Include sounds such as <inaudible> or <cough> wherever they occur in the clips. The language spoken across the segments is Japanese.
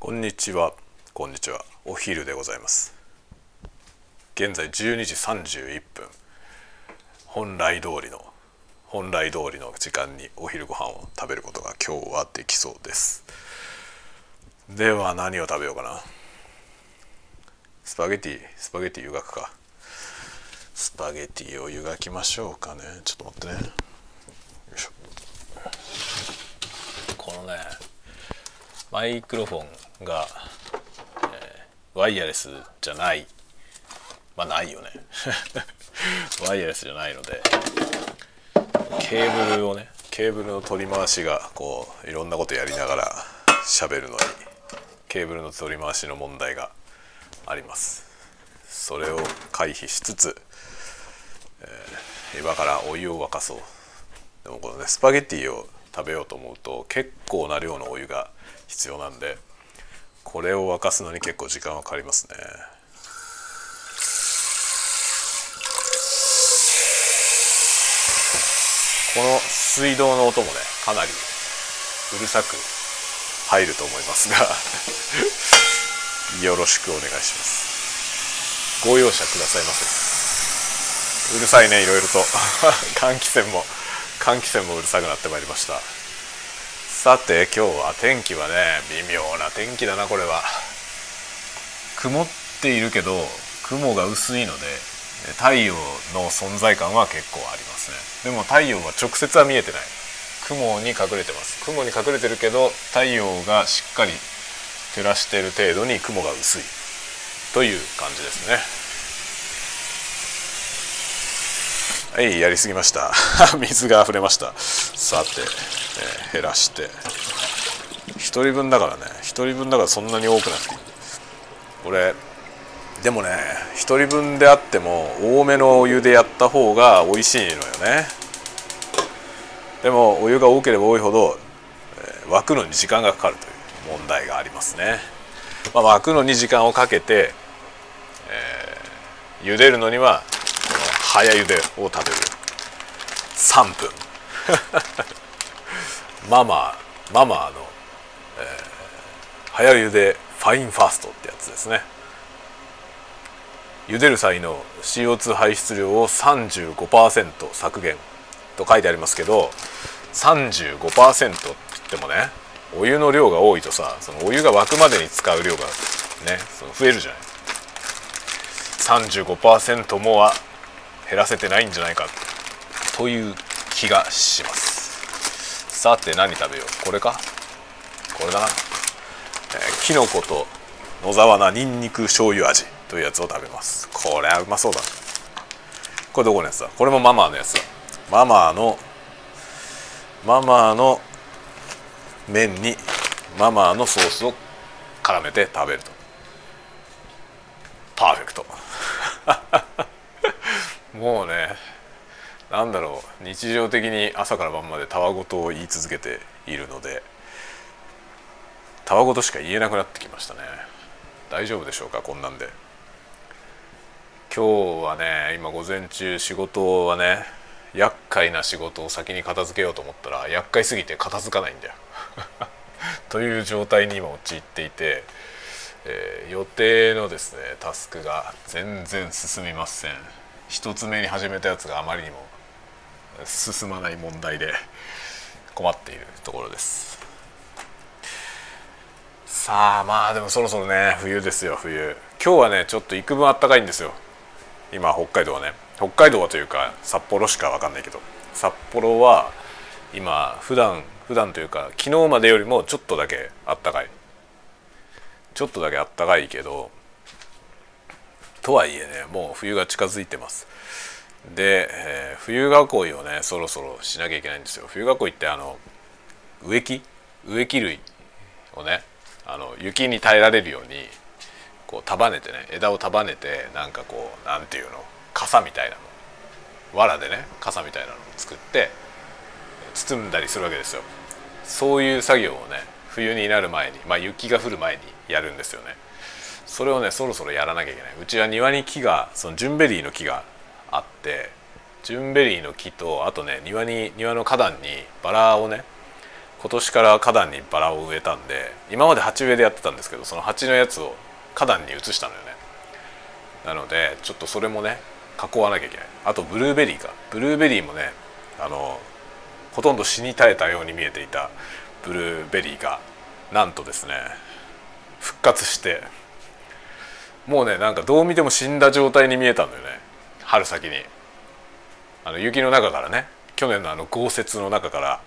こんにちは。こんにちは。お昼でございます。現在12時31分。本来通りの本来通りの時間にお昼ご飯を食べることが今日はできそうです。では何を食べようかな。スパゲティスパゲティ湯がくか。スパゲティを湯がきましょうかね。ちょっと待ってね。よいしょ。このねマイクロフォンが、えーワイヤレスじゃない。まあないよね。ワイヤレスじゃないのでケーブルをねケーブルの取り回しがこういろんなことやりながら喋るのにケーブルの取り回しの問題があります。それを回避しつつ、えー今からお湯を沸かそう。でもこのねスパゲッティを食べようと思うと結構な量のお湯が必要なんでこれを沸かすのに結構時間はかかりますね。この水道の音もねかなりうるさく入ると思いますが <laughs> よろしくお願いします。ご容赦くださいませ。うるさいねいろいろと。<laughs> 換気扇も換気扇もうるさくなってまいりました。さて今日は天気はね微妙な天気だなこれは。曇っているけど雲が薄いので太陽の存在感は結構ありますね。でも太陽は直接は見えてない。雲に隠れてます。雲に隠れてるけど太陽がしっかり照らしている程度に雲が薄い。という感じですね。はいやりすぎました。<laughs> 水が溢れました。さて、えー減らして。1人分だからね。1人分だからそんなに多くなくていい。これでもね1人分であっても多めのお湯でやった方が美味しいのよね。でもお湯が多ければ多いほど、えー沸くのに時間がかかるという問題がありますね、まあ、沸くのに時間をかけて、えー茹でるのには早茹でを食べる。3分。<laughs> ママママの、えー早茹でファインファーストってやつですね。茹でる際の CO2 排出量を35%削減と書いてありますけど35%って言ってもねお湯の量が多いとさそのお湯が沸くまでに使う量がねその増えるじゃない。35%もは減らせてないんじゃないかという気がします。さて何食べよう？これか？これだな、え、きのこと野沢菜にんにく醤油味というやつを食べます。これはうまそうだこれどこのやつだ？これもママのやつだ。ママのママの麺にママのソースを絡めて食べると。パーフェクト。<laughs> もうねなんだろう日常的に朝から晩までたわごとを言い続けているのでたわごとしか言えなくなってきましたね。大丈夫でしょうかこんなんで。今日はね今午前中仕事はね厄介な仕事を先に片付けようと思ったら厄介すぎて片付かないんだよ。<laughs> という状態に今陥っていて、えー予定のですねタスクが全然進みません。一つ目に始めたやつがあまりにも進まない問題で困っているところです。さあまあでもそろそろね冬ですよ冬。今日はねちょっと幾分あったかいんですよ。今北海道はね。北海道はというか札幌しか分かんないけど。札幌は今普段普段というか昨日までよりもちょっとだけあったかい。ちょっとだけあったかいけどとはいえねもう冬が近づいてます。で、えー冬囲いをねそろそろしなきゃいけないんですよ。冬囲いってあの植木？植木類をねあの雪に耐えられるようにこう束ねてね枝を束ねてなんかこうなんていうの？傘みたいなの。藁でね傘みたいなのを作って包んだりするわけですよ。そういう作業をね冬になる前にまあ雪が降る前にやるんですよね。それをねそろそろやらなきゃいけない。うちは庭に木がそのジュンベリーの木があってジュンベリーの木とあとね庭に庭の花壇にバラをね今年から花壇にバラを植えたんで今まで鉢植えでやってたんですけどその鉢のやつを花壇に移したのよね。なのでちょっとそれもね囲わなきゃいけない。あとブルーベリーか。ブルーベリーもねあのほとんど死に絶えたように見えていたブルーベリーがなんとですね復活してもうねなんかどう見ても死んだ状態に見えたんだよね。春先に。あの雪の中からね。去年のあの豪雪の中から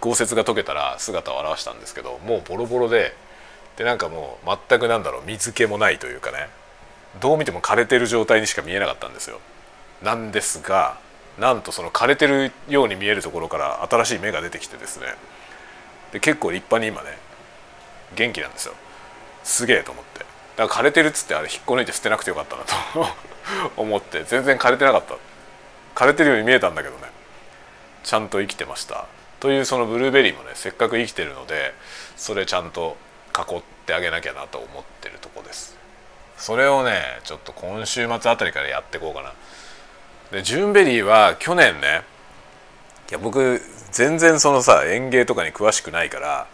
豪雪が溶けたら姿を現したんですけどもうボロボロででなんかもう全くなんだろう水気もないというかね。どう見ても枯れてる状態にしか見えなかったんですよ。なんですがなんとその枯れてるように見えるところから新しい芽が出てきてですね。で結構立派に今ね元気なんですよ。すげえと思って。だから枯れてるっつってあれ引っこ抜いて捨てなくてよかったなと <laughs> 思って全然枯れてなかった。枯れてるように見えたんだけどね。ちゃんと生きてました。というそのブルーベリーもねせっかく生きてるのでそれちゃんと囲ってあげなきゃなと思ってるとこです。それをねちょっと今週末あたりからやっていこうかな。でジュンベリーは去年ねいや僕全然そのさ園芸とかに詳しくないから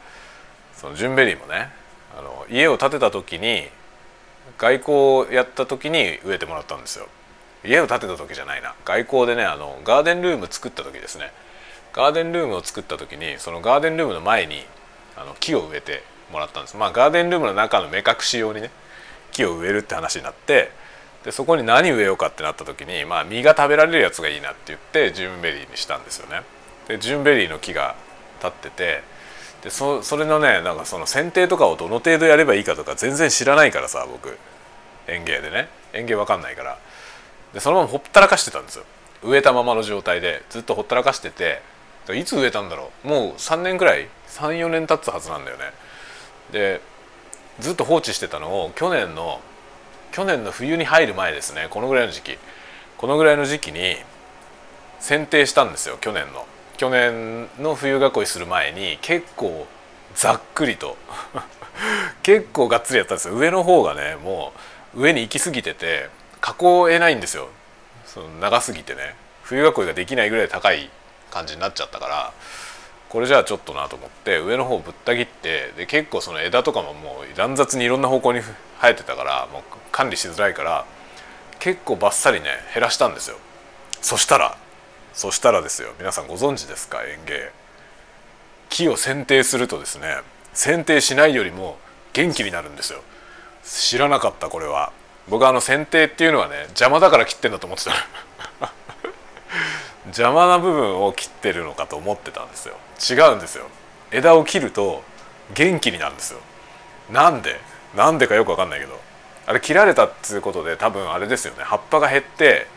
そのジュンベリーもねあの家を建てた時に外交をやった時に植えてもらったんですよ。家を建てた時じゃないな。外交でねあのガーデンルーム作った時ですね。ガーデンルームを作った時にそのガーデンルームの前にあの木を植えてもらったんです。まあガーデンルームの中の目隠し用にね木を植えるって話になってでそこに何植えようかってなった時に、まあ、実が食べられるやつがいいなって言ってジュンベリーにしたんですよね。でジュンベリーの木が立っててでそそれのねなんかその剪定とかをどの程度やればいいかとか全然知らないからさ僕。園芸でね。園芸わかんないから。でそのままほったらかしてたんですよ。植えたままの状態で。ずっとほったらかしてて。いつ植えたんだろう。もう3年くらい34年経つはずなんだよね。でずっと放置してたのを去年の去年の冬に入る前ですね。このぐらいの時期。このぐらいの時期に剪定したんですよ去年の。去年の冬囲いする前に結構ざっくりと <laughs> 結構がっつりやったんですよ。上の方がねもう上に行き過ぎてて囲えないんですよ。その長すぎてね。冬囲いができないぐらい高い感じになっちゃったからこれじゃあちょっとなと思って上の方ぶった切ってで結構その枝とかももう乱雑にいろんな方向に生えてたからもう管理しづらいから結構バッサリね減らしたんですよ。そしたらそしたらですよ皆さんご存知ですか？園芸。木を剪定するとですね剪定しないよりも元気になるんですよ。知らなかったこれは。僕はあの剪定っていうのはね邪魔だから切ってんだと思ってた <laughs> 邪魔な部分を切ってるのかと思ってたんですよ。違うんですよ。枝を切ると元気になるんですよ。なんで？なんでかよく分かんないけど。あれ切られたっていうことで多分あれですよね。葉っぱが減って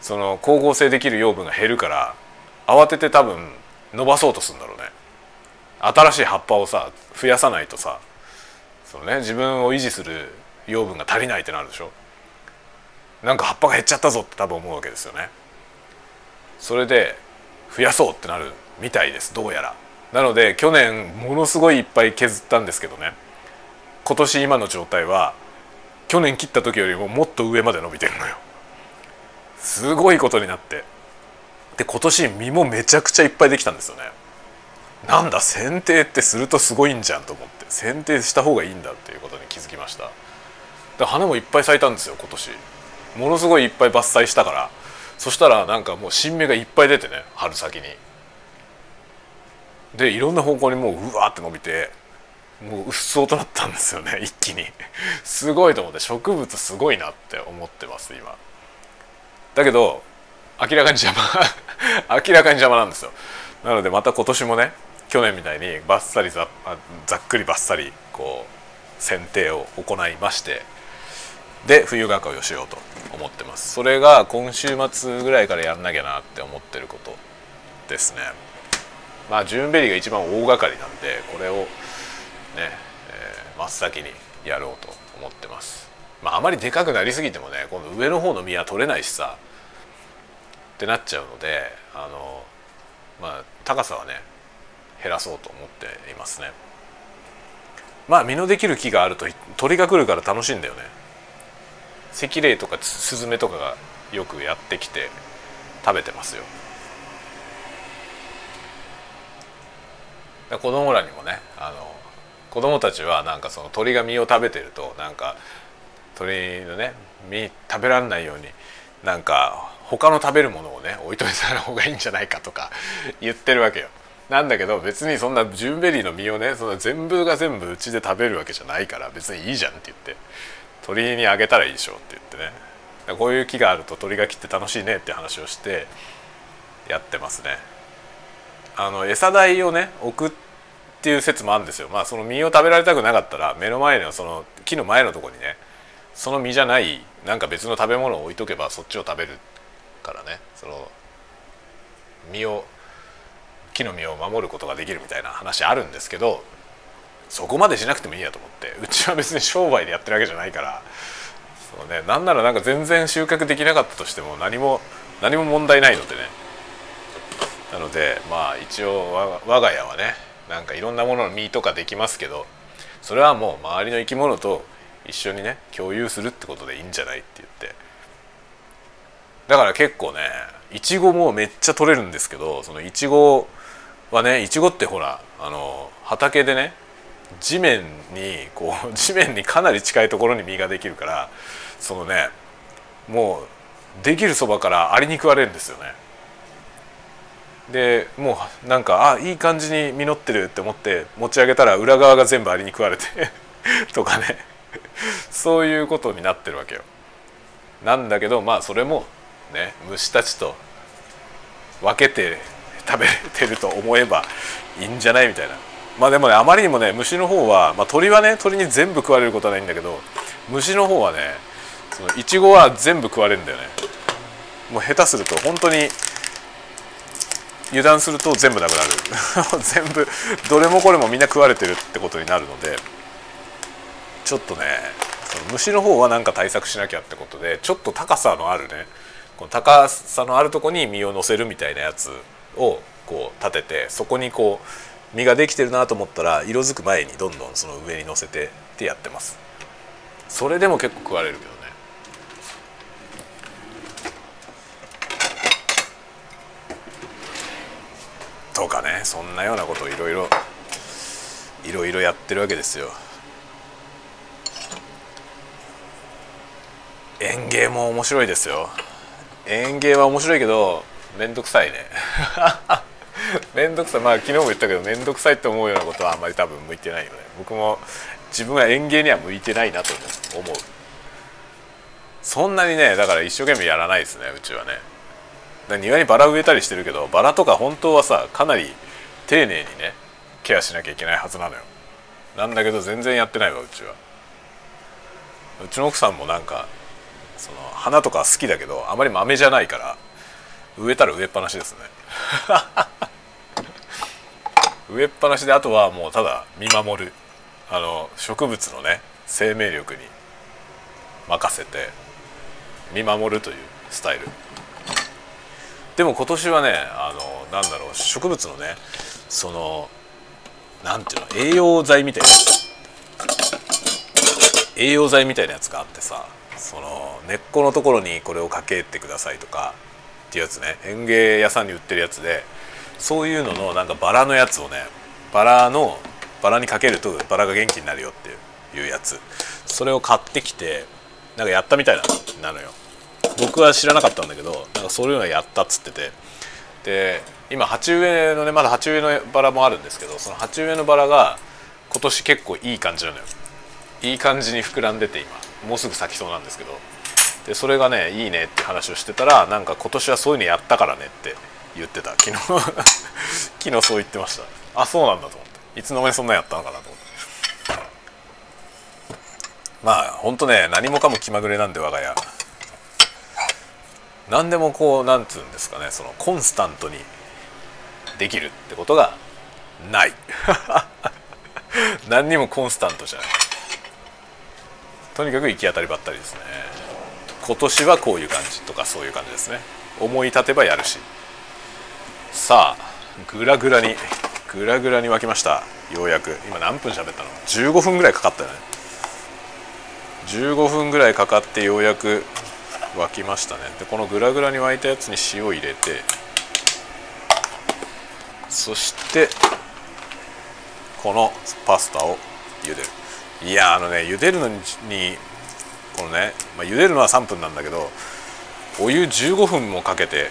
その光合成できる養分が減るから慌てて多分伸ばそうとするんだろうね。新しい葉っぱをさ増やさないとさそのね自分を維持する養分が足りないってなるでしょ。なんか葉っぱが減っちゃったぞって多分思うわけですよね。それで増やそうってなるみたいですどうやら。なので去年ものすごいいっぱい削ったんですけどね。今年今の状態は去年切った時よりももっと上まで伸びてるのよ。すごいことになって。で今年実もめちゃくちゃいっぱいできたんですよね。なんだ剪定ってするとすごいんじゃんと思って。剪定した方がいいんだっていうことに気づきました。で花もいっぱい咲いたんですよ今年。ものすごいいっぱい伐採したから。そしたらなんかもう新芽がいっぱい出てね春先に。でいろんな方向にもううわって伸びてもううっそうとなったんですよね一気に。すごいと思って植物すごいなって思ってます今。だけど明らかに邪魔 <laughs> 明らかに邪魔なんですよ。なのでまた今年もね去年みたいにバッサリざざっくりバッサリこう剪定を行いましてで冬囲いをしようと思ってます。それが今週末ぐらいからやんなきゃなって思ってることですね。まあジューンベリーが一番大掛かりなんでこれをね、えー、真っ先にやろうと思ってます。まああまりでかくなりすぎてもね今度上の方の実は取れないしさ。ってなっちゃうのであのまあ高さはね減らそうと思っていますね。まあ実のできる木があると鳥が来るから楽しいんだよね。赤霊とかスズメとかがよくやってきて食べてますよ。子供らにもねあの子供たちはなんかその鳥が実を食べてるとなんか鳥のね実食べられないようになんか他の食べるものをね置いといた方がいいんじゃないかとか言ってるわけよ。なんだけど別にそんなジュンベリーの実をねその全部が全部うちで食べるわけじゃないから別にいいじゃんって言って鳥にあげたらいいでしょって言ってねこういう木があると鳥が来て楽しいねって話をしてやってますね。あの餌台をね置くっていう説もあるんですよ。まあその実を食べられたくなかったら目の前のその木の前のとこにねその実じゃないなんか別の食べ物を置いとけばそっちを食べるからねその実を木の実を守ることができるみたいな話あるんですけどそこまでしなくてもいいやと思ってうちは別に商売でやってるわけじゃないからそうねなんならなんか全然収穫できなかったとしても何も何も問題ないのでね。なのでまあ一応我が家はねなんかいろんなものの実とかできますけどそれはもう周りの生き物と一緒にね共有するってことでいいんじゃないって言って。だから結構ねいちごもめっちゃ取れるんですけどそのいちごはねいちごってほらあの畑でね地面にこう <laughs> 地面にかなり近いところに実ができるからそのねもうできるそばからアリに食われるんですよね。でもうなんかあいい感じに実ってるって思って持ち上げたら裏側が全部アリに食われて <laughs> とかねそういうことになってるわけよ。なんだけどまあそれもね虫たちと分けて食べてると思えばいいんじゃないみたいな。まあでもねあまりにもね虫の方は、まあ、鳥はね鳥に全部食われることはないんだけど虫の方はねそのイチゴは全部食われるんだよね。もう下手すると本当に油断すると全部なくなる。<laughs> 全部どれもこれもみんな食われてるってことになるのでちょっとねその虫の方は何か対策しなきゃってことでちょっと高さのあるねこの高さのあるとこに実を乗せるみたいなやつをこう立ててそこにこう実ができてるなと思ったら色づく前にどんどんその上に乗せてってやってます。それでも結構食われるけどね。とかね。そんなようなことをいろいろいろいろやってるわけですよ。園芸も面白いですよ。園芸は面白いけど面倒くさいね。<laughs> 面倒くさい。まあ昨日も言ったけど面倒くさいって思うようなことはあんまり多分向いてないよね。僕も自分は園芸には向いてないなと思う。そんなにねだから一生懸命やらないですねうちはね。庭にバラ植えたりしてるけどバラとか本当はさかなり丁寧にねケアしなきゃいけないはずなのよ。なんだけど全然やってないわうちは。うちの奥さんもなんかその花とか好きだけどあまり豆じゃないから植えたら植えっぱなしですね。<laughs> 植えっぱなしであとはもうただ見守る。あの植物のね生命力に任せて見守るというスタイル。でも今年はねあのなんだろう植物のねそのなんていうの栄養剤みたいな。栄養剤みたいなやつがあってさその根っこのところにこれをかけてくださいとかっていうやつね。園芸屋さんに売ってるやつでそういうののなんかバラのやつをねバラのバラにかけるとバラが元気になるよっていうやつ。それを買ってきてなんかやったみたいなのよ。僕は知らなかったんだけどなんかそういうのやったっつってて。で今鉢植えのねまだ鉢植えのバラもあるんですけどその鉢植えのバラが今年結構いい感じなのよ。いい感じに膨らんでて今。もうすぐ咲きそうなんですけど。でそれがねいいねって話をしてたらなんか今年はそういうのやったからねって言ってた。昨日 <laughs> 昨日そう言ってました。あそうなんだと思って。いつの間にそんなんやったのかなと思って。まあほんとね何もかも気まぐれなんで我が家。何でもこうなんつうんですかねそのコンスタントにできるってことがない。<laughs> 何にもコンスタントじゃない。とにかく行き当たりばったりですね。今年はこういう感じとかそういう感じですね。思い立てばやるし。さあグラグラにグラグラに沸きました。ようやく。今何分喋ったの？15分ぐらいかかったよね。15分ぐらいかかってようやく沸きましたね。でこのグラグラに沸いたやつに塩入れてそしてこのパスタを茹でる。いやあのね茹でるのにこのね、まあ、茹でるのは3分なんだけどお湯15分もかけて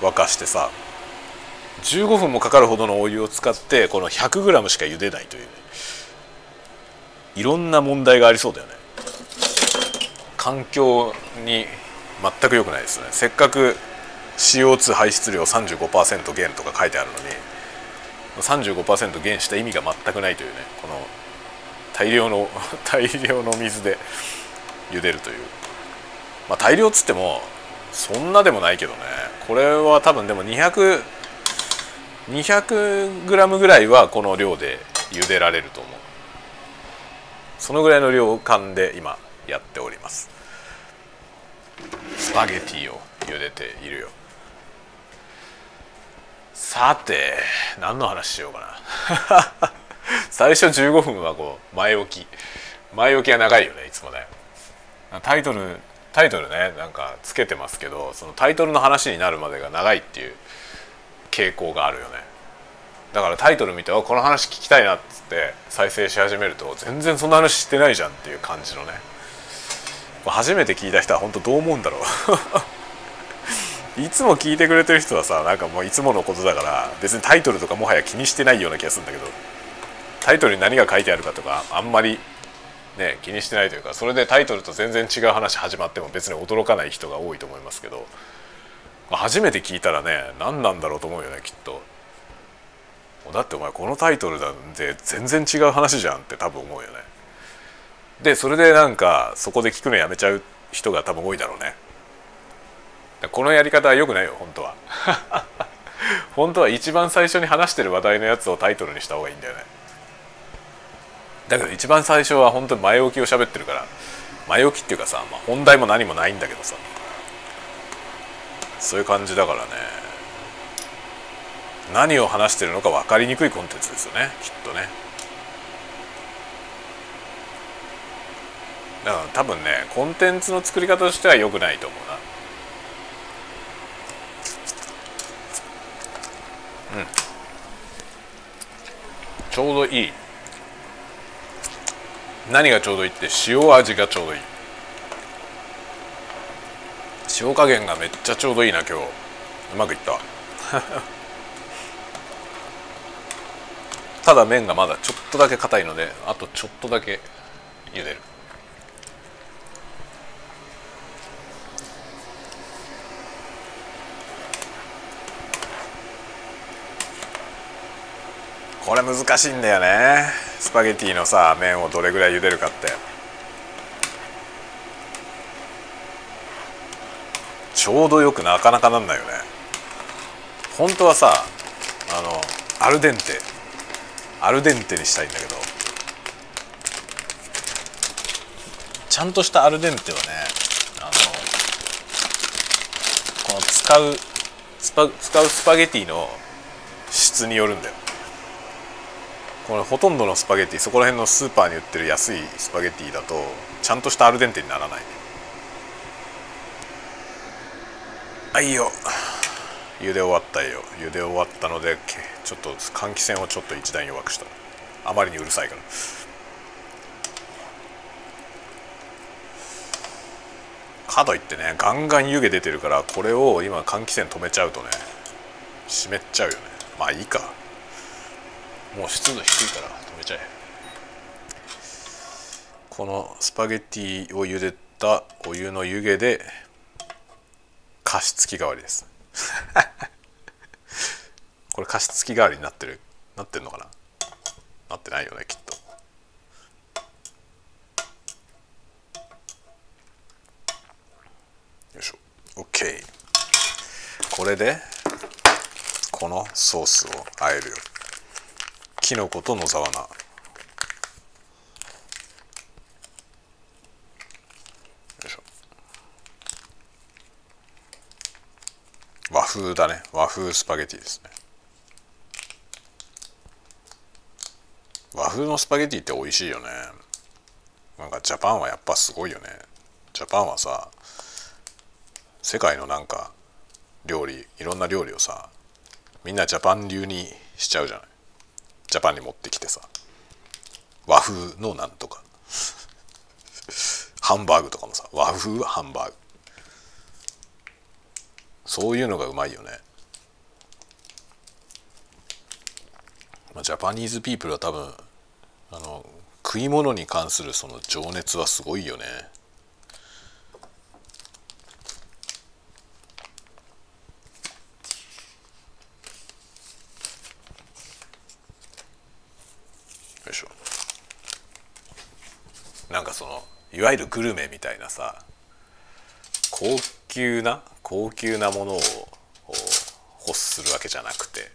沸かしてさ15分もかかるほどのお湯を使ってこの 100g しか茹でないという、ね、いろんな問題がありそうだよね。環境に全く良くないですね。せっかく CO2 排出量35%減とか書いてあるのに35%減した意味が全くないというねこの大量の <laughs> 大量の水で茹でるという。まあ大量っつってもそんなでもないけどね。これは多分でも200 200g ぐらいはこの量で茹でられると思う。そのぐらいの量感で今やっております。スパゲティを茹でているよ。さて何の話しようかな。<laughs> 最初15分はこう前置き。前置きが長いよねいつもね。タイトルタイトルねなんかつけてますけどそのタイトルの話になるまでが長いっていう傾向があるよね。だからタイトル見てこの話聞きたいなっつって再生し始めると全然そんな話してないじゃんっていう感じのね。初めて聞いた人は本当どう思うんだろう。<laughs> いつも聞いてくれてる人はさなんかもういつものことだから別にタイトルとかもはや気にしてないような気がするんだけど。タイトルに何が書いてあるかとかあんまりね気にしてないというかそれでタイトルと全然違う話始まっても別に驚かない人が多いと思いますけど初めて聞いたらね何なんだろうと思うよねきっと。だってお前このタイトルなんで全然違う話じゃんって多分思うよね。でそれでなんかそこで聞くのやめちゃう人が多分多いだろうね。このやり方は良くないよ本当は。<laughs> 本当は一番最初に話してる話題のやつをタイトルにした方がいいんだよねだけど一番最初は本当に前置きを喋ってるから前置きっていうかさ、まあ、本題も何もないんだけどさ。そういう感じだからね。何を話してるのか分かりにくいコンテンツですよねきっとね。だから多分ねコンテンツの作り方としては良くないと思うな。うん。ちょうどいい。何がちょうどいいって塩味がちょうどいい。塩加減がめっちゃちょうどいいな今日。うまくいった。<laughs> ただ麺がまだちょっとだけ硬いのであとちょっとだけ茹でる。これ難しいんだよね。スパゲティのさ麺をどれぐらい茹でるかって。ちょうどよくなかなかなんないよね。本当はさあのアルデンテ。アルデンテにしたいんだけど。ちゃんとしたアルデンテはねあのこの使う使うスパゲティの質によるんだよ。これほとんどのスパゲッティそこら辺のスーパーに売ってる安いスパゲッティだとちゃんとしたアルデンテにならないはいよ。茹で終わったよ。茹で終わったのでちょっと換気扇をちょっと一段弱くした。あまりにうるさいから。かといってねガンガン湯気出てるからこれを今換気扇止めちゃうとね湿っちゃうよね。まあいいか。もう湿度低いから止めちゃえ。このスパゲッティを茹でたお湯の湯気で加湿器代わりです。<laughs> これ加湿器代わりになってる。なってんのかな？なってないよねきっと。よいしょ。OK これでこのソースをあえるよ。きのこと野沢菜。和風だね。和風スパゲティですね。和風のスパゲティって美味しいよね。なんかジャパンはやっぱすごいよね。ジャパンはさ世界のなんか料理いろんな料理をさみんなジャパン流にしちゃうじゃない。ジャパンに持ってきてさ和風のなんとかハンバーグとかもさ和風ハンバーグ。そういうのがうまいよね、まあ、 Japanese people は多分あの食い物に関するその情熱はすごいよね。なんかそのいわゆるグルメみたいなさ高級な高級なものを欲するわけじゃなくて。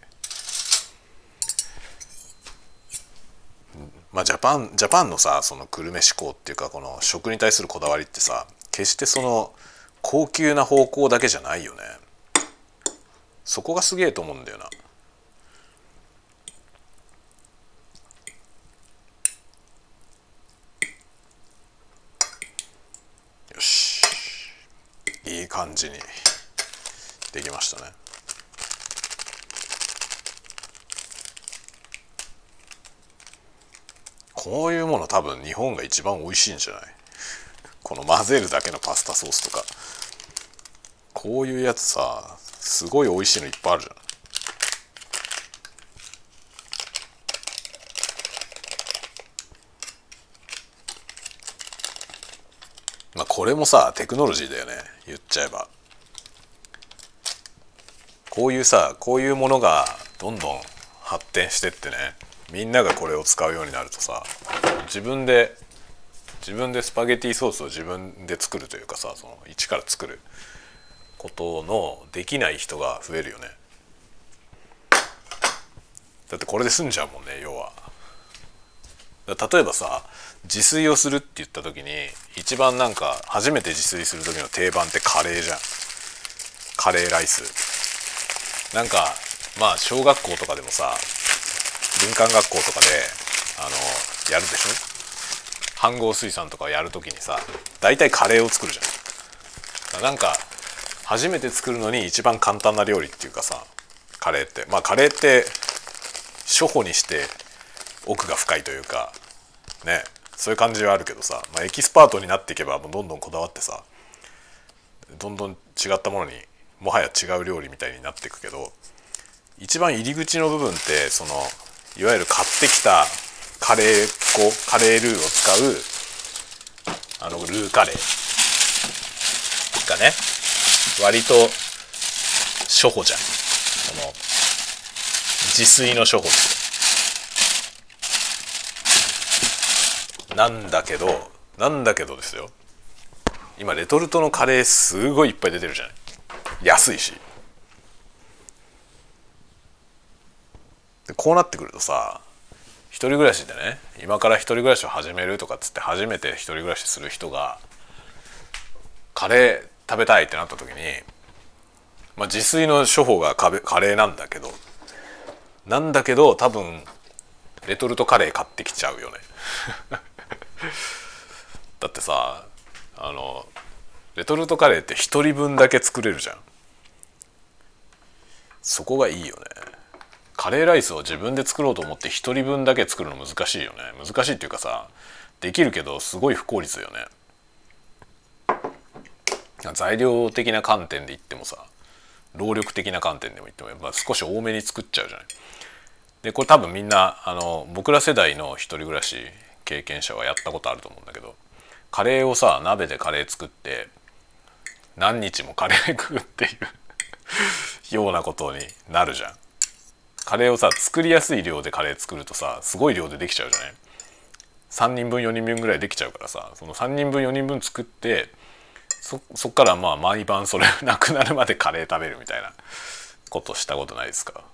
まあジャパンジャパンのさそのグルメ志向っていうかこの食に対するこだわりってさ決してその高級な方向だけじゃないよね。そこがすげえと思うんだよなよしいい感じにできましたね。こういうもの多分日本が一番美味しいんじゃない？この混ぜるだけのパスタソースとか。こういうやつさすごい美味しいのいっぱいあるじゃん。これもさテクノロジーだよね。言っちゃえば。こういうさこういうものがどんどん発展してってね。みんながこれを使うようになるとさ自分で自分でスパゲティソースを自分で作るというかさその一から作ることのできない人が増えるよね。だってこれで済んじゃうもんね要は。例えばさ自炊をするって言った時に一番なんか初めて自炊する時の定番ってカレーじゃん。カレーライス。なんかまあ小学校とかでもさ林間学校とかであのやるでしょ？飯合水産とかやる時にさ大体カレーを作るじゃん。なんか初めて作るのに一番簡単な料理っていうかさカレーって。まあカレーって初歩にして奥が深いというかね。そういう感じはあるけどさ、まあ、エキスパートになっていけばもうどんどんこだわってさどんどん違ったものにもはや違う料理みたいになっていくけど一番入り口の部分ってそのいわゆる買ってきたカレー粉カレールーを使うあのルーカレーがね割と初歩じゃん。この自炊の初歩って。なんだけどなんだけどですよ。今レトルトのカレーすごいいっぱい出てるじゃない。安いし。でこうなってくるとさ一人暮らしでね今から一人暮らしを始めるとかっつって初めて一人暮らしする人がカレー食べたいってなった時に、まあ、自炊の処方がカレーなんだけどなんだけど多分レトルトカレー買ってきちゃうよね。<laughs> だってさあのレトルトカレーって1人分だけ作れるじゃん。そこがいいよね。カレーライスを自分で作ろうと思って1人分だけ作るの難しいよね。難しいっていうかさできるけどすごい不効率よね。材料的な観点で言ってもさ労力的な観点でも言っても、まあ、少し多めに作っちゃうじゃない。でこれ多分みんなあの僕ら世代の一人暮らし経験者はやったことあると思うんだけどカレーをさ鍋でカレー作って何日もカレー食うっていう <laughs> ようなことになるじゃん。カレーをさ作りやすい量でカレー作るとさすごい量でできちゃうじゃない？3人分4人分ぐらいできちゃうからさその3人分4人分作ってそそっからまあ毎晩それなくなるまでカレー食べるみたいなことしたことないですか、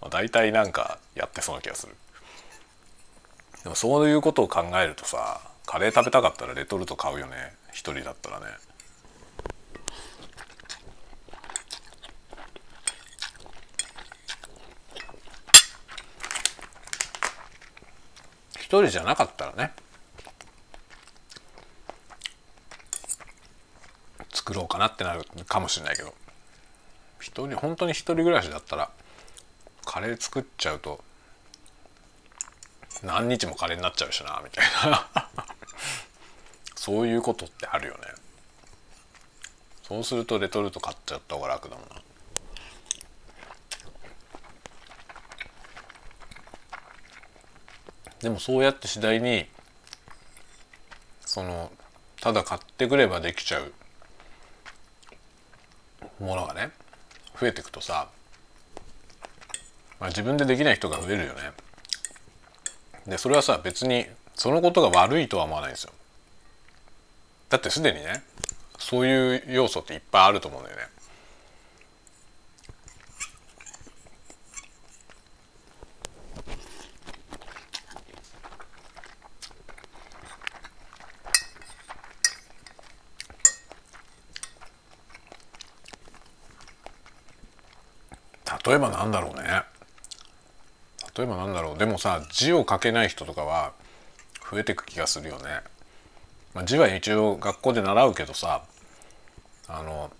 まあ、大体なんかやってそうな気がする。でもそういうことを考えるとさカレー食べたかったらレトルト買うよね。一人だったらね。一人じゃなかったらね。作ろうかなってなるかもしれないけど。一人本当に一人暮らしだったらカレー作っちゃうと何日も金になっちゃうしなみたいな。<laughs> そういうことってあるよね。そうするとレトルト買っちゃった方が楽だもんな。でもそうやって次第にそのただ買ってくればできちゃうものがね増えていくとさ、まあ、自分でできない人が増えるよね。でそれはさ別にそのことが悪いとは思わないんですよ。だってすでにねそういう要素っていっぱいあると思うんだよね。例えばなんだろうね。例えばなんだろう。でもさ字を書けない人とかは増えてく気がするよね、まあ、字は一応学校で習うけどさあの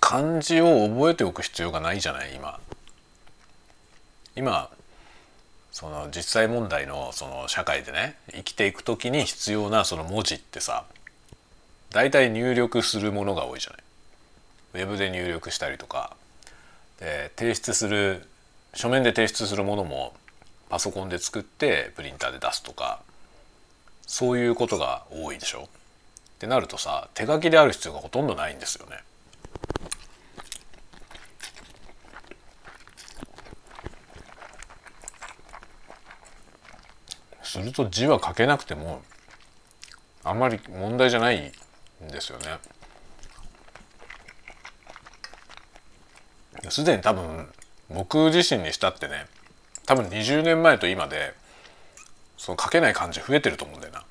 漢字を覚えておく必要がないじゃない今。今その実際問題のその社会でね生きていく時に必要なその文字ってさ大体入力するものが多いじゃない。ウェブで入力したりとかで提出する書面で提出するものもパソコンで作ってプリンターで出すとかそういうことが多いでしょ？ってなるとさ手書きである必要がほとんどないんですよね。すると字は書けなくてもあんまり問題じゃないんですよね。すでに多分僕自身にしたってね多分20年前と今でその書けない漢字増えてると思うんだよな。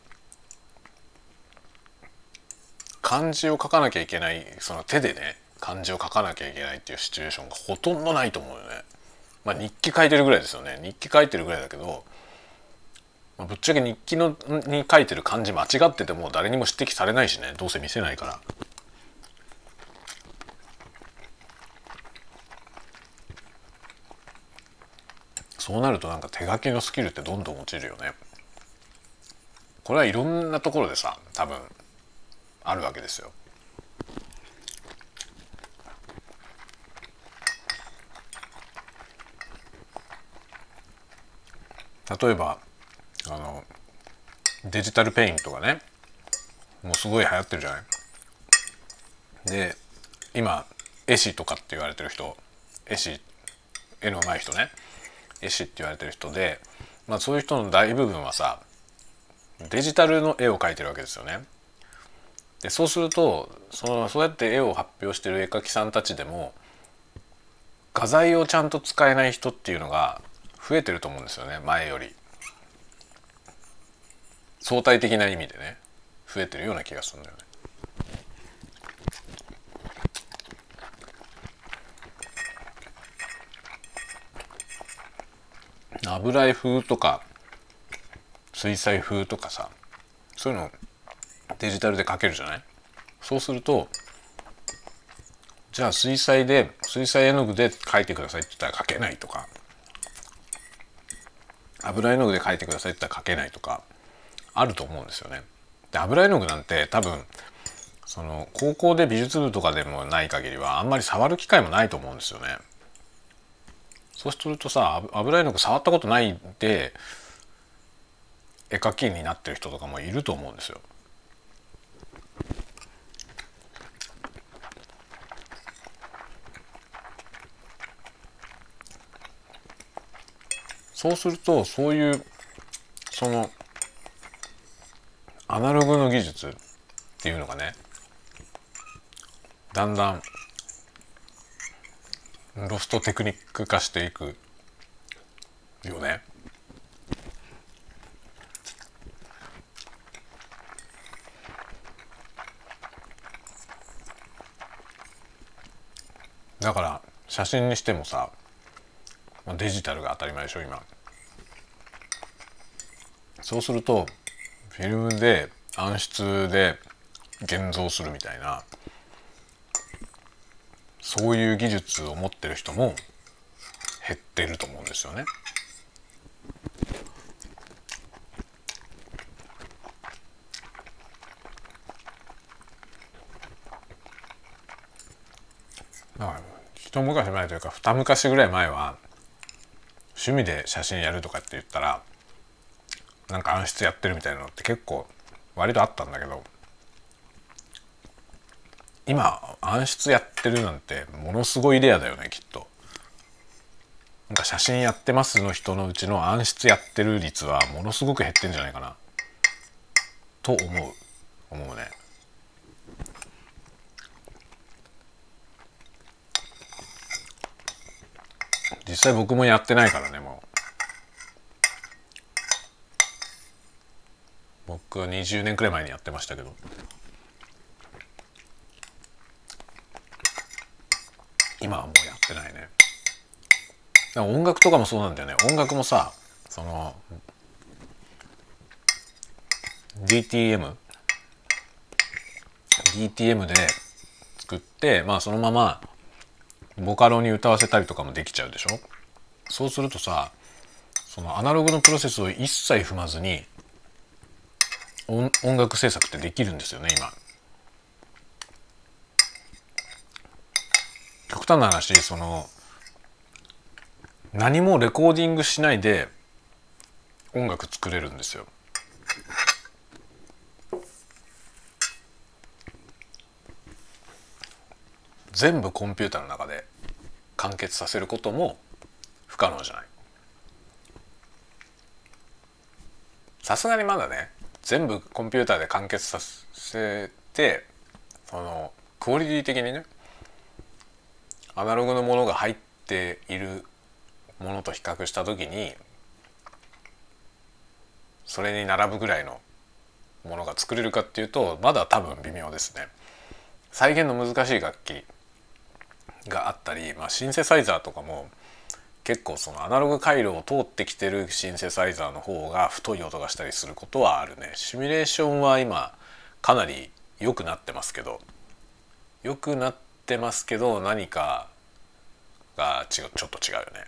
漢字を書かなきゃいけないその手でね漢字を書かなきゃいけないっていうシチュエーションがほとんどないと思うよね。まあ日記書いてるぐらいですよね日記書いてるぐらいだけど、まあ、ぶっちゃけ日記のに書いてる漢字間違ってても誰にも指摘されないしねどうせ見せないから。そうなるとなんか手書きのスキルってどんどん落ちるよね。これはいろんなところでさ多分あるわけですよ。例えばあのデジタルペイントがねもうすごい流行ってるじゃない？で今絵師とかって言われてる人絵師絵の上手い人ね。絵師って言われてる人で、まあ、そういう人の大部分はさデジタルの絵を描いてるわけですよね。でそうするとそのそうやって絵を発表してる絵描きさんたちでも画材をちゃんと使えない人っていうのが増えてると思うんですよね前より。相対的な意味でね増えてるような気がするんだよね。油絵風とか水彩風とかさそういうのデジタルで描けるじゃない？そうするとじゃあ水彩で水彩絵の具で描いてくださいって言ったら描けないとか油絵の具で描いてくださいって言ったら描けないとかあると思うんですよね。で油絵の具なんて多分その高校で美術部とかでもない限りはあんまり触る機会もないと思うんですよね。そうするとさ油絵の具触ったことないで絵描きになってる人とかもいると思うんですよ。そうするとそういうそのアナログの技術っていうのがねだんだんロストテクニック化していくよね。だから写真にしてもさデジタルが当たり前でしょ今そうするとフィルムで暗室で現像するみたいなそういう技術を持ってる人も減ってると思うんですよね。だから一昔前というか二昔ぐらい前は趣味で写真やるとかって言ったらなんか暗室やってるみたいなのって結構割とあったんだけど今暗室やってるなんてものすごいレアだよねきっと。なんか写真やってますの人のうちの暗室やってる率はものすごく減ってんじゃないかなと思う思うね。実際僕もやってないからねもう僕は20年くらい前にやってましたけど今はもうやってないね音楽とかもそうなんだよね。音楽もさその DTM DTM で作ってまあそのままボカロに歌わせたりとかもできちゃうでしょ？そうするとさそのアナログのプロセスを一切踏まずに音楽制作ってできるんですよね今。極端な話その何もレコーディングしないで音楽作れるんですよ。全部コンピューターの中で完結させることも不可能じゃないさすがにまだね全部コンピューターで完結させてそのクオリティ的にねアナログのものが入っているものと比較した時にそれに並ぶぐらいのものが作れるかっていうとまだ多分微妙ですね。再現の難しい楽器があったり、まあ、シンセサイザーとかも結構そのアナログ回路を通ってきてるシンセサイザーの方が太い音がしたりすることはあるねシミュレーションは今かなり良くなってますけど良くなってますけど何かが違うちょっと違うよね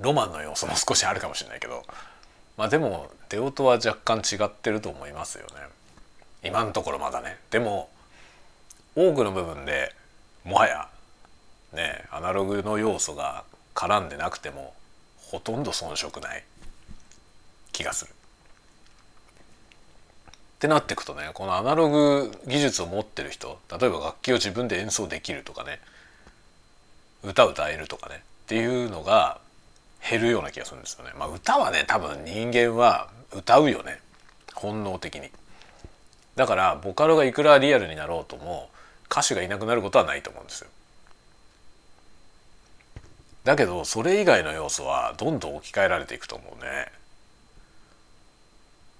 ロマンの要素も少しあるかもしれないけどまあでも出音は若干違ってると思いますよね今のところまだねでも多くの部分でもはやねアナログの要素が絡んでなくてもほとんど遜色ない気がする。ってなっていくとねこのアナログ技術を持ってる人例えば楽器を自分で演奏できるとかね歌歌えるとかねっていうのが減るような気がするんですよね。まあ、歌はね多分人間は歌うよね本能的に。だからボカロがいくらリアルになろうとも歌手がいなくなることはないと思うんですよ。だけどそれ以外の要素はどんどん置き換えられていくと思うね。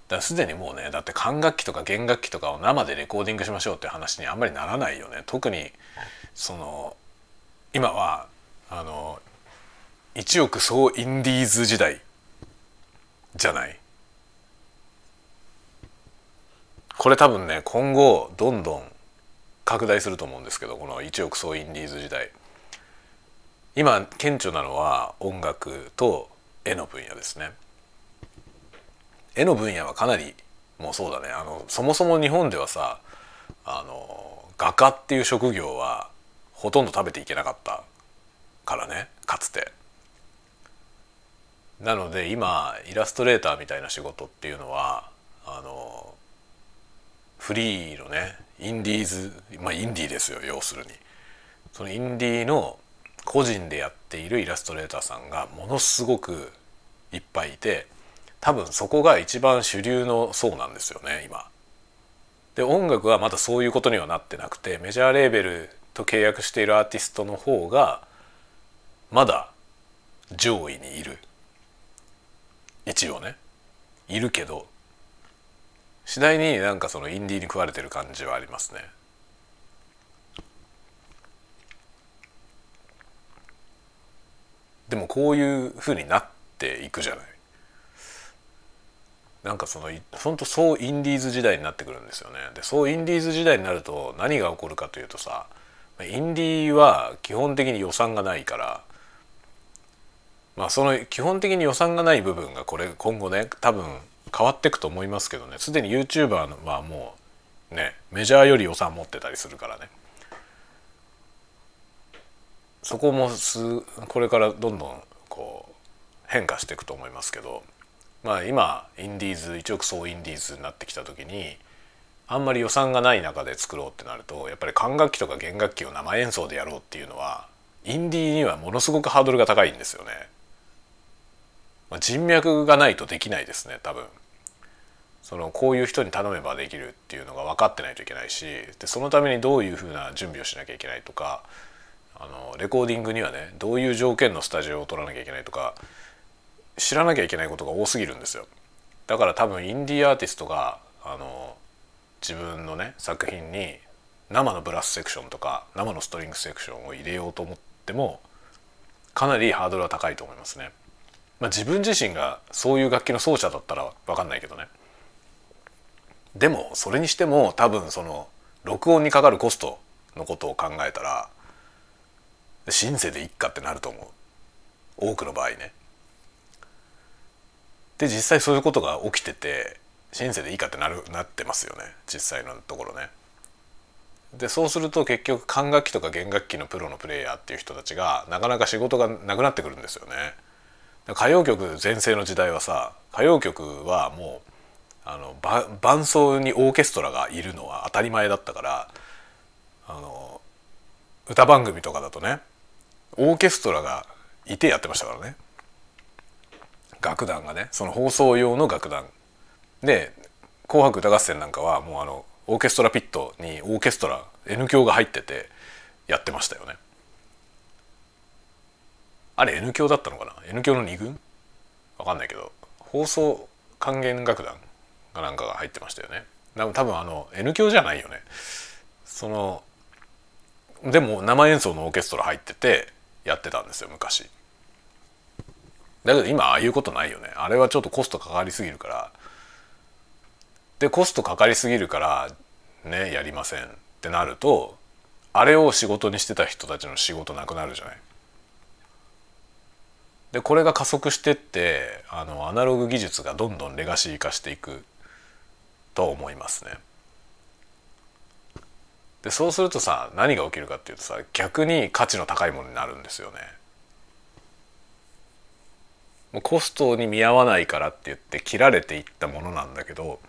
だすでにもうねだって管楽器とか弦楽器とかを生でレコーディングしましょうって話にあんまりならないよね。特にその今はあの一億総インディーズ時代じゃない？これ多分ね今後どんどん拡大すると思うんですけどこの1億総インディーズ時代今顕著なのは音楽と絵の分野ですね絵の分野はかなりもうそうだねあのそもそも日本ではさあの画家っていう職業はほとんど食べていけなかったからねかつて。なので今イラストレーターみたいな仕事っていうのはあのフリーのねインディーズまあインディーですよ要するにそのインディーの個人でやっているイラストレーターさんがものすごくいっぱいいて多分そこが一番主流の層なんですよね今。で音楽はまだそういうことにはなってなくてメジャーレーベルと契約しているアーティストの方がまだ上位にいる一応ねいるけど次第になんかそのインディーに食われてる感じはありますね。でもこういうふうになっていくじゃない。なんかその本当そうインディーズ時代になってくるんですよね。でそうインディーズ時代になると何が起こるかというとさインディーは基本的に予算がないからまあその基本的に予算がない部分がこれ今後ね多分変わっていくと思いますけどね。すでに YouTuber はもうねメジャーより予算持ってたりするからね。そこもすこれからどんどんこう変化していくと思いますけど。まあ今インディーズ一億総インディーズになってきた時にあんまり予算がない中で作ろうってなるとやっぱり管楽器とか弦楽器を生演奏でやろうっていうのはインディーにはものすごくハードルが高いんですよね。まあ、人脈がないとできないですね多分。そのこういう人に頼めばできるっていうのが分かってないといけないしでそのためにどういうふうな準備をしなきゃいけないとかあのレコーディングにはねどういう条件のスタジオを取らなきゃいけないとか知らなきゃいけないことが多すぎるんですよ。だから多分インディーアーティストがあの自分のね作品に生のブラスセクションとか生のストリングセクションを入れようと思ってもかなりハードルは高いと思いますね。まあ、自分自身がそういう楽器の奏者だったら分かんないけどね。でもそれにしても多分その録音にかかるコストのことを考えたらシンセでいっかってなると思う多くの場合ね。で実際そういうことが起きててシンセでいいかってなるなってますよね実際のところね。でそうすると結局管楽器とか弦楽器のプロのプレイヤーっていう人たちがなかなか仕事がなくなってくるんですよね。歌謡曲全盛の時代はさ歌謡曲はもうあの伴奏にオーケストラがいるのは当たり前だったからあの歌番組とかだとねオーケストラがいてやってましたからね。楽団がねその放送用の楽団。で「紅白歌合戦」なんかはもうあのオーケストラピットにオーケストラ N 響が入っててやってましたよね。あれ N 響だったのかな？N 響の2軍？わかんないけど。放送管弦楽団がなんかが入ってましたよね。多分あの N 響じゃないよね。そのでも生演奏のオーケストラ入っててやってたんですよ昔。だけど今ああいうことないよね。あれはちょっとコストかかりすぎるから。でコストかかりすぎるからねやりませんってなるとあれを仕事にしてた人たちの仕事なくなるじゃない？でこれが加速してってあのアナログ技術がどんどんレガシー化していくと思いますね。でそうするとさ何が起きるかっていうとさ逆に価値の高いものになるんですよね。もうコストに見合わないからって言って切られていったものなんだけど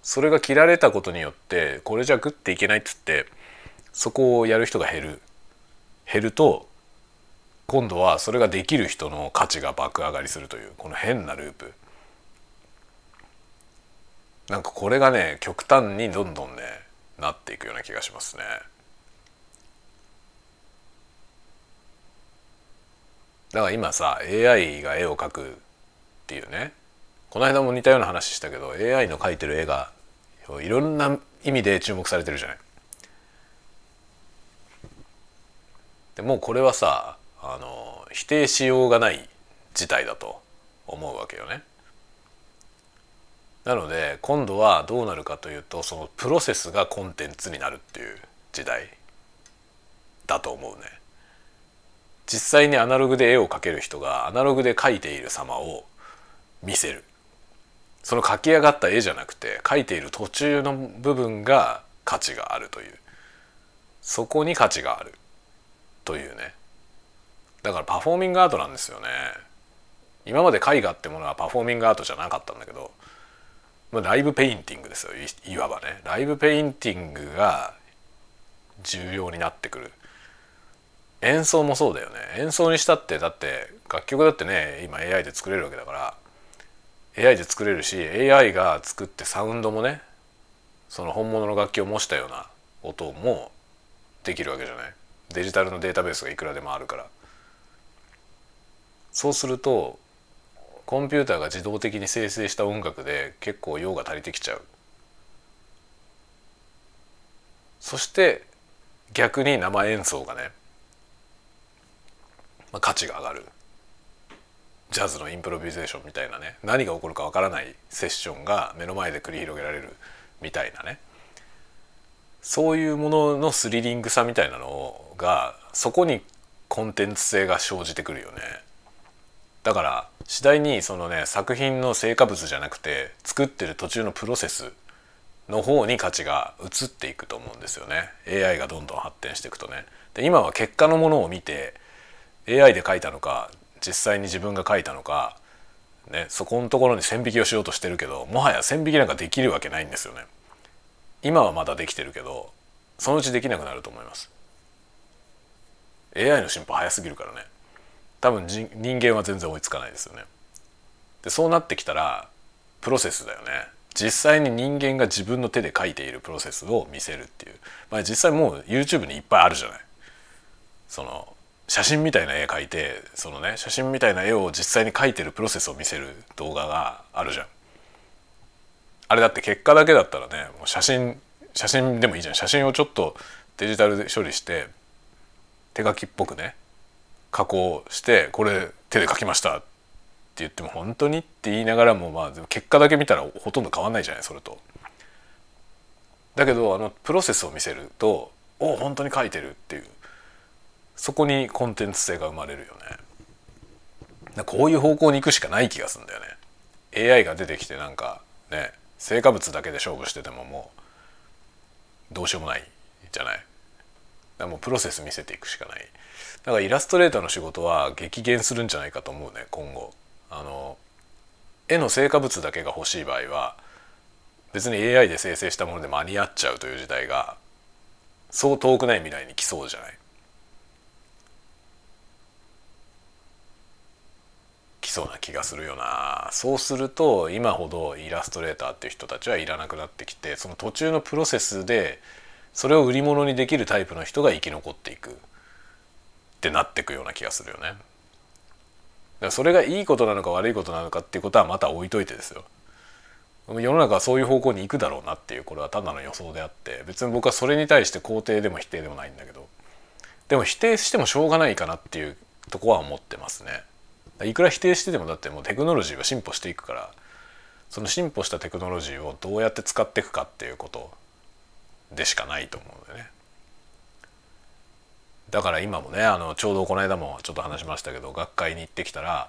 それが切られたことによってこれじゃ食っていけないっつってそこをやる人が減る減ると今度はそれができる人の価値が爆上がりするというこの変なループなんかこれがね極端にどんどんねなっていくような気がしますね。だから今さ AI が絵を描くっていうねこの間も似たような話したけど AI の描いてる絵がいろんな意味で注目されてるじゃない。でもうこれはさあの否定しようがない事態だと思うわけよね。なので今度はどうなるかというとそのプロセスがコンテンツになるっていう時代だと思うね。実際にアナログで絵を描ける人がアナログで描いている様を見せるその描き上がった絵じゃなくて描いている途中の部分が価値があるというそこに価値があるというねだからパフォーミングアートなんですよね。今まで絵画ってものはパフォーミングアートじゃなかったんだけどまあライブペインティングですよ。いわばね。ライブペインティングが重要になってくる。演奏もそうだよね。演奏にしたってだって楽曲だってね今 AI で作れるわけだから AI で作れるし AI が作ってサウンドもねその本物の楽器を模したような音もできるわけじゃない。デジタルのデータベースがいくらでもあるから。そうするとコンピューターが自動的に生成した音楽で結構用が足りてきちゃう。そして逆に生演奏がね、まあ、価値が上がる。ジャズのインプロビゼーションみたいなね何が起こるかわからないセッションが目の前で繰り広げられるみたいなね。そういうもののスリリングさみたいなのがそこにコンテンツ性が生じてくるよね。だから次第にそのね作品の成果物じゃなくて作ってる途中のプロセスの方に価値が移っていくと思うんですよね AI がどんどん発展していくとね。で今は結果のものを見て AI で書いたのか実際に自分が書いたのか、ね、そこのところに線引きをしようとしてるけどもはや線引きなんかできるわけないんですよね。今はまだできてるけどそのうちできなくなると思います。AI の進歩早すぎるからね多分人間は全然追いつかないですよね。でそうなってきたらプロセスだよね。実際に人間が自分の手で書いているプロセスを見せるっていう、まあ、実際もう YouTube にいっぱいあるじゃない。その写真みたいな絵描いてそのね写真みたいな絵を実際に描いてるプロセスを見せる動画があるじゃん。あれだって結果だけだったらねもう写真写真でもいいじゃん。写真をちょっとデジタルで処理して手書きっぽくね加工してこれ手で描きましたって言っても本当にって言いながらもまあ結果だけ見たらほとんど変わんないじゃないそれと。だけどあのプロセスを見せるとお本当に書いてるっていう。そこにコンテンツ性が生まれるよね。こういう方向に行くしかない気がするんだよね。AI が出てきてなんかね成果物だけで勝負しててももうどうしようもないじゃない。だもうプロセス見せていくしかない。だからイラストレーターの仕事は激減するんじゃないかと思うね今後。あの絵の成果物だけが欲しい場合は別に AI で生成したもので間に合っちゃうという時代がそう遠くない未来に来そうじゃない？きそうな気がするよな。そうすると今ほどイラストレーターっていう人たちはいらなくなってきてその途中のプロセスでそれを売り物にできるタイプの人が生き残っていく。ってなってくような気がするよね。だからそれがいいことなのか悪いことなのかっていうことはまた置いといてですよ。世の中はそういう方向に行くだろうなっていうこれはただの予想であって別に僕はそれに対して肯定でも否定でもないんだけどでも否定してもしょうがないかなっていうとこは思ってますね。いくら否定しててもだってもうテクノロジーは進歩していくからその進歩したテクノロジーをどうやって使っていくかっていうことでしかないと思うんでねだから今もねあのちょうどこの間もちょっと話しましたけど学会に行ってきたら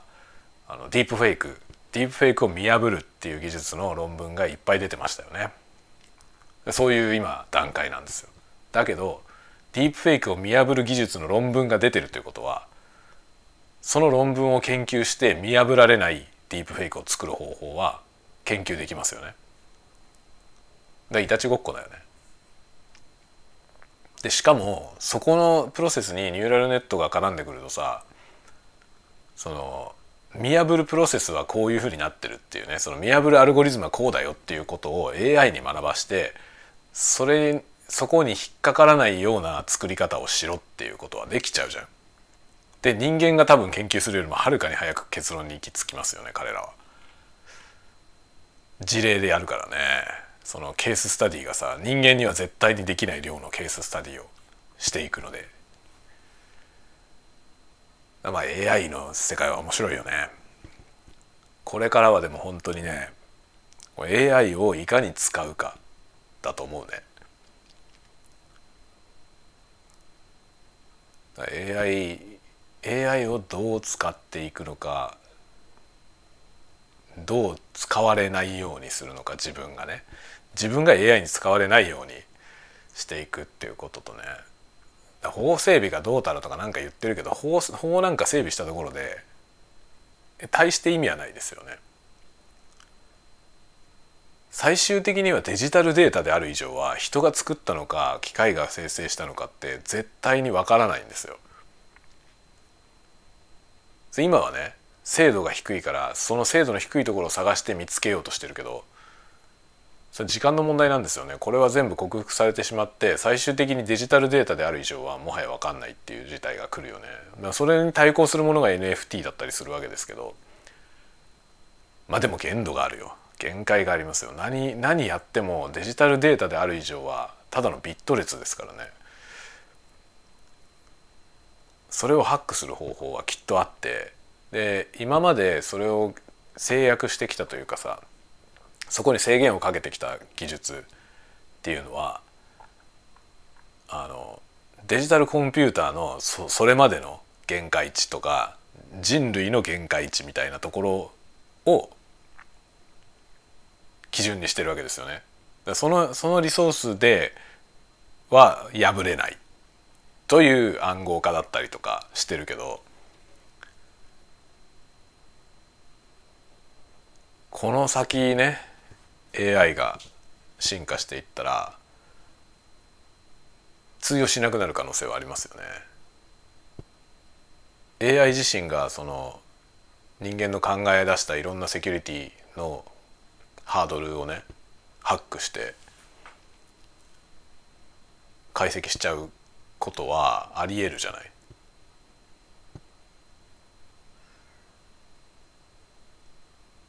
あのディープフェイクディープフェイクを見破るっていう技術の論文がいっぱい出てましたよねそういう今段階なんですよだけどディープフェイクを見破る技術の論文が出てるということはその論文を研究して見破られないディープフェイクを作る方法は研究できますよね。だいたちごっこだよね。でしかもそこのプロセスにニューラルネットが絡んでくるとさその見破るプロセスはこういうふうになってるっていうねその見破るアルゴリズムはこうだよっていうことを AI に学ばしてそれそこに引っかからないような作り方をしろっていうことはできちゃうじゃん。で人間が多分研究するよりもはるかに早く結論に行き着きますよね彼らは。事例でやるからねそのケーススタディがさ人間には絶対にできない量のケーススタディをしていくのでまあ AI の世界は面白いよね。これからはでも本当にね AI をいかに使うかだと思うね。AI AI をどう使っていくのかどう使われないようにするのか自分がね自分が AI に使われないようにしていくっていうこととね法整備がどうたらとか何か言ってるけど法法なんか整備したところで大して意味はないですよね。最終的にはデジタルデータである以上は人が作ったのか機械が生成したのかって絶対にわからないんですよ。今はね精度が低いからその精度の低いところを探して見つけようとしてるけどそれ時間の問題なんですよね。これは全部克服されてしまって最終的にデジタルデータである以上はもはや分かんないっていう事態が来るよね。それに対抗するものが NFT だったりするわけですけどまあでも限度があるよ。限界がありますよ。何何やってもデジタルデータである以上はただのビット列ですからね。それをハックする方法はきっとあってで今までそれを制約してきたというかさそこに制限をかけてきた技術っていうのはあのデジタルコンピューターのそそれまでの限界値とか人類の限界値みたいなところを基準にしてるわけですよね。そのそのリソースでは破れないという暗号化だったりとかしてるけどこの先ね AI が進化していったら通用しなくなる可能性はありますよね。AI 自身がその人間の考え出したいろんなセキュリティのハードルをねハックして解析しちゃうことはありえるじゃない。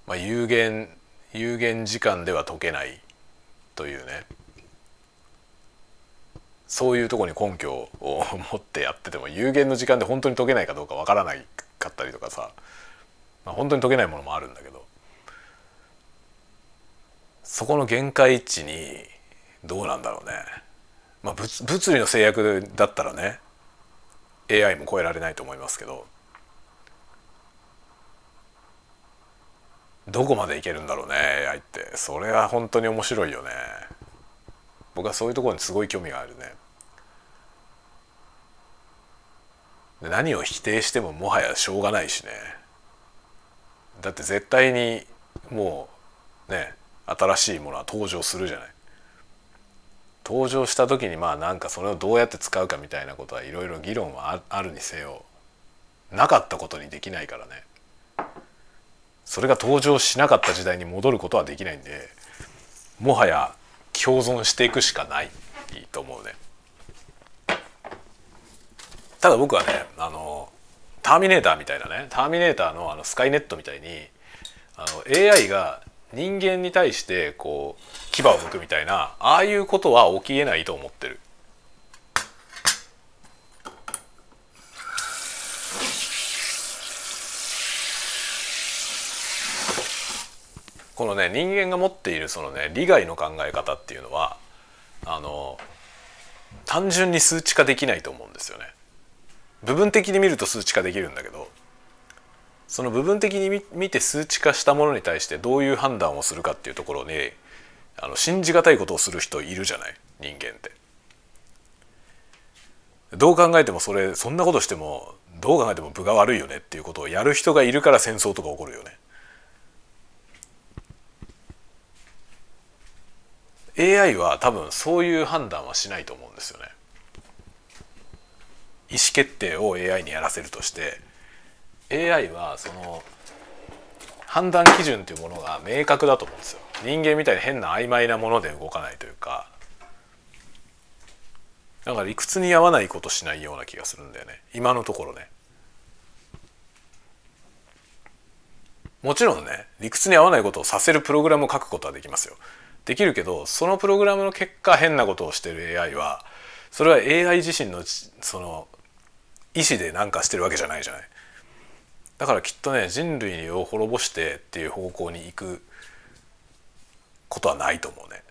まあ、有限有限時間では解けないというね。そういうとこに根拠を持ってやってても有限の時間で本当に解けないかどうかわからないかったりとかさ、まあ、本当に解けないものもあるんだけど。そこの限界値にどうなんだろうね。まあ、物理の制約だったらね AI も超えられないと思いますけど。どこまでいけるんだろうね AI って。それは本当に面白いよね。僕はそういうところにすごい興味があるね。何を否定してももはやしょうがないしね。だって絶対にもうね新しいものは登場するじゃない。登場した時にまあなんかそれをどうやって使うかみたいなことはいろいろ議論はあるにせよなかったことにできないからね。それが登場しなかった時代に戻ることはできないんでもはや共存していくしかないと思うねただ僕はねあのターミネーターみたいなねターミネーターのあのスカイネットみたいにあの AI が人間に対してこう牙を向くみたいなああいうことは起きえないと思ってる。このね人間が持っているそのね利害の考え方っていうのはあの単純に数値化できないと思うんですよね。部分的に見ると数値化できるんだけどその部分的に見て数値化したものに対してどういう判断をするかっていうところにあの信じがたいことをする人いるじゃない？人間って。どう考えてもそれそんなことしてもどう考えても分が悪いよねっていうことをやる人がいるから戦争とか起こるよね。AI は多分そういう判断はしないと思うんですよね。意思決定を AI にやらせるとして AI はその判断基準というものが明確だと思うんですよ。人間みたいに変な曖昧なもので動かないというか。だから理屈に合わないことしないような気がするんだよね。今のところね。もちろんね理屈に合わないことをさせるプログラムを書くことはできますよ。できるけどそのプログラムの結果変なことをしてる AI はそれは AI 自身のその意思で何かしてるわけじゃないじゃないだからきっとね人類を滅ぼしてっていう方向に行くことはないと思うね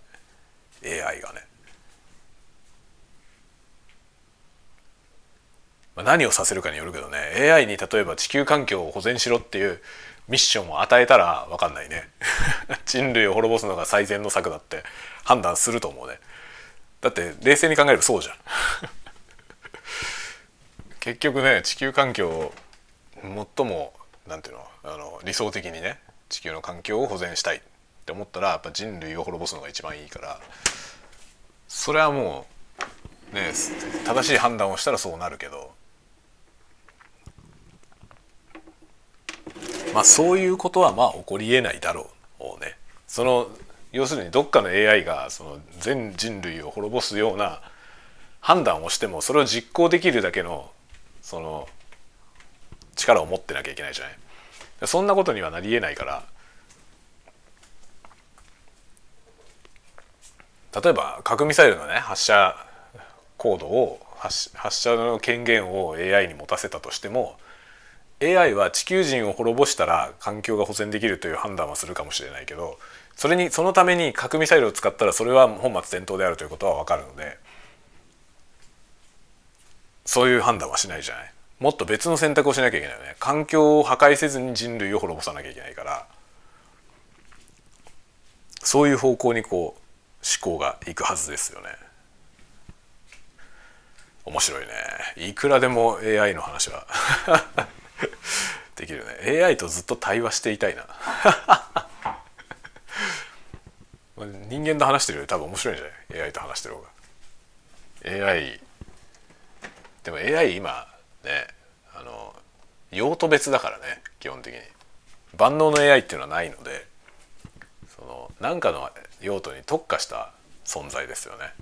AI がね。まあ、何をさせるかによるけどね。AI に例えば地球環境を保全しろっていうミッションを与えたら分かんないね。<laughs> 人類を滅ぼすのが最善の策だって判断すると思うね。だって冷静に考えればそうじゃん。<laughs> 結局ね地球環境を最もなんていうのあの理想的にね地球の環境を保全したいって思ったらやっぱ人類を滅ぼすのが一番いいからそれはもうね正しい判断をしたらそうなるけどまあそういうことはまあ起こりえないだろう。ね。その要するにどっかの AI がその全人類を滅ぼすような判断をしてもそれを実行できるだけのその力を持ってなきゃいけないじゃない。そんなことにはなりえないから。例えば核ミサイルのね発射コードを発射の権限を AI に持たせたとしても AI は地球人を滅ぼしたら環境が保全できるという判断はするかもしれないけどそれにそのために核ミサイルを使ったらそれは本末転倒であるということは分かるのでそういう判断はしないじゃない。もっと別の選択をしなきゃいけないよね。環境を破壊せずに人類を滅ぼさなきゃいけないから。そういう方向にこう思考がいくはずですよね。面白いね。いくらでも AI の話は。<laughs> できるね。AI とずっと対話していたいな。<laughs> 人間と話してるより多分面白いんじゃない？AI と話してる方が。AI でも AI 今ねあの用途別だからね基本的に。万能の AI っていうのはないのでその何かの用途に特化した存在ですよね、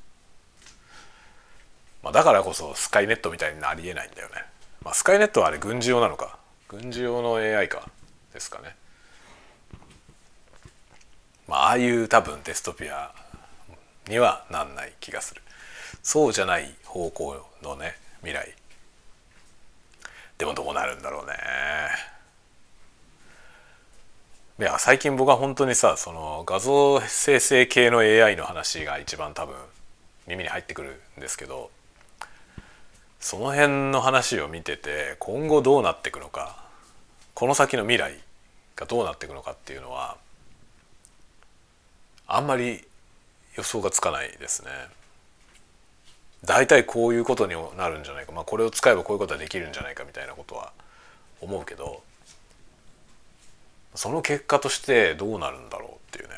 まあ、だからこそスカイネットみたいになりえないんだよね、まあ、スカイネットはあれ軍事用なのか。軍事用の AI か。ですかね。まあああいう多分デストピアにはなんない気がする。そうじゃない方向のね未来。でもどうなるんだろうね。いや最近僕は本当にさその画像生成系の AI の話が一番多分耳に入ってくるんですけどその辺の話を見てて今後どうなっていくのかこの先の未来がどうなっていくのかっていうのはあんまり予想がつかないですね。大体こういうことになるんじゃないか、まあ、これを使えばこういうことはできるんじゃないかみたいなことは思うけどその結果としてどうなるんだろうっていうね。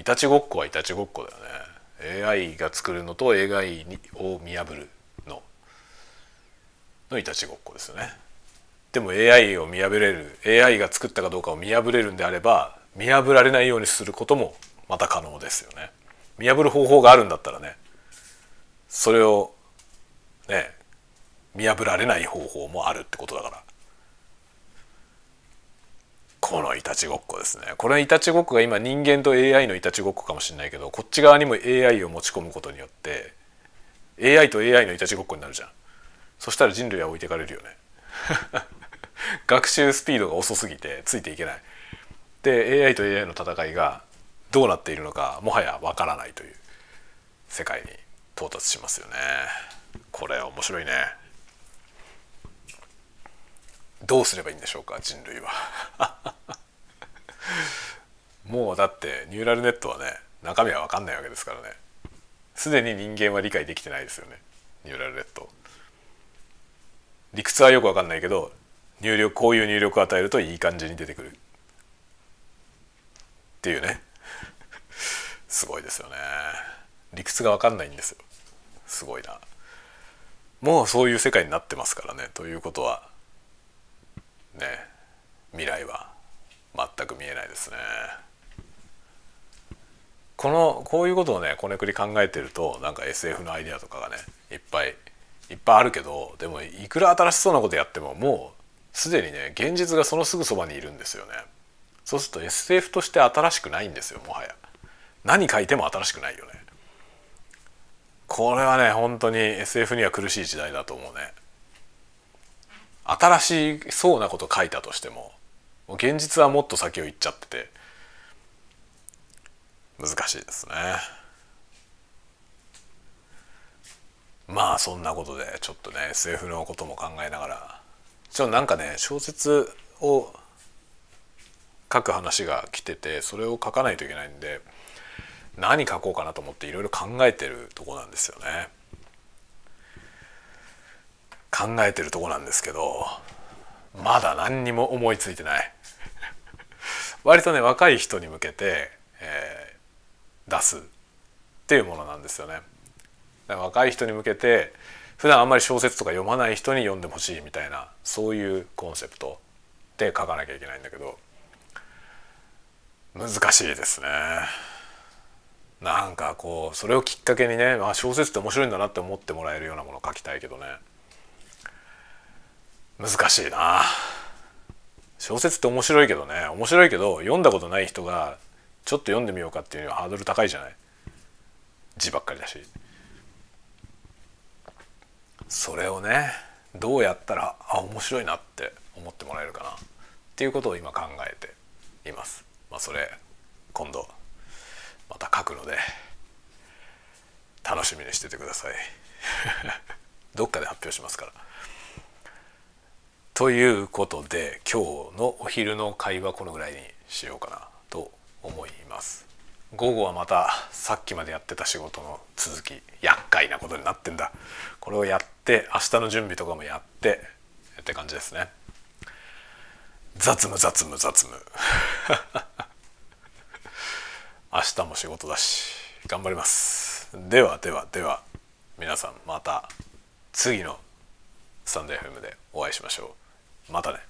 いたちごっこはいたちごっこだよね。AI が作るのと AI を見破るの。のいたちごっこですよね。でも AI を見破れる AI が作ったかどうかを見破れるんであれば見破られないようにすることもまた可能ですよね。見破る方法があるんだったらねそれをね見破られない方法もあるってことだから。このいたちごっこですね。これいたちごっこが今人間と AI のいたちごっこかもしれないけどこっち側にも AI を持ち込むことによって AI と AI のいたちごっこになるじゃん。そしたら人類は置いてかれるよね。<laughs> 学習スピードが遅すぎてついていけない。で AI と AI の戦いがどうなっているのかもはやわからないという世界に到達しますよね。これ面白いね。どうすればいいんでしょうか人類は。<laughs> もうだってニューラルネットはね中身は分かんないわけですからね。すでに人間は理解できてないですよね。ニューラルネット。理屈はよく分かんないけど入力こういう入力を与えるといい感じに出てくる。っていうね。<laughs> すごいですよね。理屈が分かんないんですよ。すごいな。もうそういう世界になってますからね。ということはね未来は全く見えないですね。このこういうことをねこねくり考えてるとなんか SF のアイデアとかがねいっぱいいっぱいあるけどでもいくら新しそうなことやってももうすでにね現実がそのすぐそばにいるんですよね。そうすると SF として新しくないんですよもはや。何書いても新しくないよね。これはね本当に SF には苦しい時代だと思うね。新しそうなこと書いたとしても現実はもっと先を行っちゃってて難しいですねまあそんなことでちょっとね SF のことも考えながらちょっとなんかね小説を書く話が来ててそれを書かないといけないんで何書こうかなと思っていろいろ考えてるとこなんですよね。考えてるとこなんですけどまだ何にも思いついてない。<laughs> 割とね若い人に向けて、えー、出すっていうものなんですよね。若い人に向けて普段あんまり小説とか読まない人に読んでほしいみたいなそういうコンセプトで書かなきゃいけないんだけど難しいですね。なんかこうそれをきっかけにね、まあ、小説って面白いんだなって思ってもらえるようなものを書きたいけどね。難しいな。小説って面白いけどね。面白いけど読んだことない人がちょっと読んでみようかっていうのはハードル高いじゃない？字ばっかりだし。それをねどうやったらあ面白いなって思ってもらえるかな。っていうことを今考えています。まあ、それ今度また書くので楽しみにしててください。<laughs> どっかで発表しますから。ということで今日のお昼の会話このぐらいにしようかなと思います。午後はまたさっきまでやってた仕事の続き厄介なことになってんだ。これをやって明日の準備とかもやってって感じですね。雑務雑務雑務。<laughs> 明日も仕事だし頑張ります。ではではでは皆さんまた次のスタンド FM でお会いしましょう。またね。